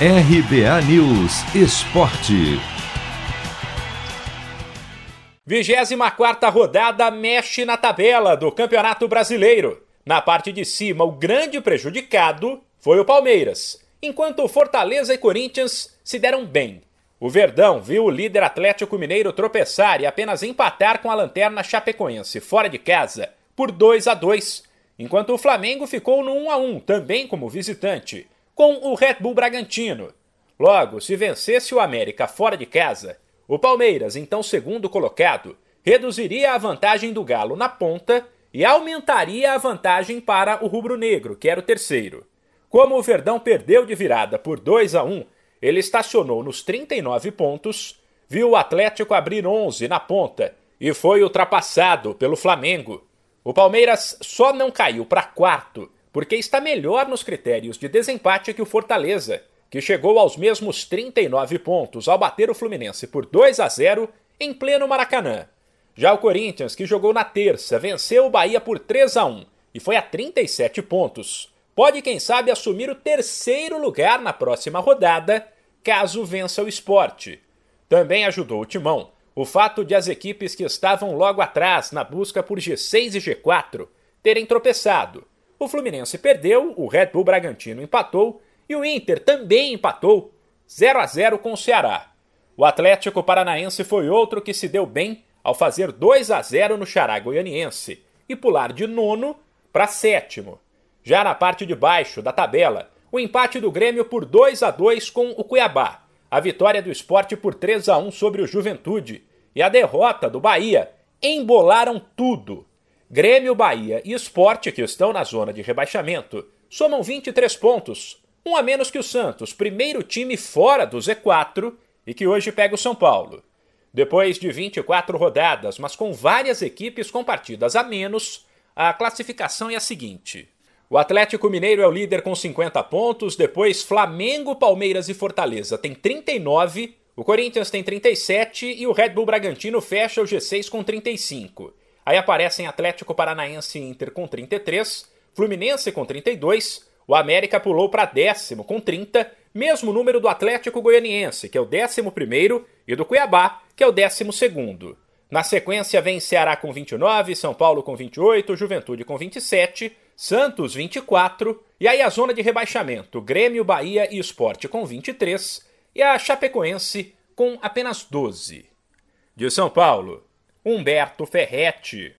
RBA News Esporte. 24 rodada mexe na tabela do Campeonato Brasileiro. Na parte de cima, o grande prejudicado foi o Palmeiras, enquanto Fortaleza e Corinthians se deram bem. O Verdão viu o líder Atlético Mineiro tropeçar e apenas empatar com a lanterna Chapecoense fora de casa por 2 a 2, enquanto o Flamengo ficou no 1 a 1 também como visitante com o Red Bull Bragantino. Logo, se vencesse o América fora de casa, o Palmeiras, então segundo colocado, reduziria a vantagem do Galo na ponta e aumentaria a vantagem para o rubro-negro, que era o terceiro. Como o Verdão perdeu de virada por 2 a 1, ele estacionou nos 39 pontos, viu o Atlético abrir 11 na ponta e foi ultrapassado pelo Flamengo. O Palmeiras só não caiu para quarto porque está melhor nos critérios de desempate que o Fortaleza, que chegou aos mesmos 39 pontos ao bater o Fluminense por 2 a 0 em pleno Maracanã. Já o Corinthians, que jogou na terça, venceu o Bahia por 3 a 1 e foi a 37 pontos. Pode, quem sabe, assumir o terceiro lugar na próxima rodada, caso vença o esporte. Também ajudou o Timão o fato de as equipes que estavam logo atrás na busca por G6 e G4 terem tropeçado o Fluminense perdeu, o Red Bull Bragantino empatou e o Inter também empatou 0 a 0 com o Ceará. O Atlético Paranaense foi outro que se deu bem ao fazer 2 a 0 no Xará Goianiense e pular de nono para sétimo. Já na parte de baixo da tabela, o empate do Grêmio por 2 a 2 com o Cuiabá, a vitória do esporte por 3 a 1 sobre o Juventude e a derrota do Bahia embolaram tudo. Grêmio, Bahia e Esporte, que estão na zona de rebaixamento, somam 23 pontos, um a menos que o Santos, primeiro time fora do Z4 e que hoje pega o São Paulo. Depois de 24 rodadas, mas com várias equipes com partidas a menos, a classificação é a seguinte: o Atlético Mineiro é o líder com 50 pontos, depois Flamengo, Palmeiras e Fortaleza tem 39, o Corinthians tem 37 e o Red Bull Bragantino fecha o G6 com 35. Aí aparecem Atlético Paranaense e Inter com 33, Fluminense com 32, o América pulou para décimo com 30, mesmo número do Atlético Goianiense, que é o décimo primeiro, e do Cuiabá, que é o décimo segundo. Na sequência vem Ceará com 29, São Paulo com 28, Juventude com 27, Santos 24, e aí a zona de rebaixamento, Grêmio, Bahia e Esporte com 23, e a Chapecoense com apenas 12. De São Paulo, Humberto Ferretti.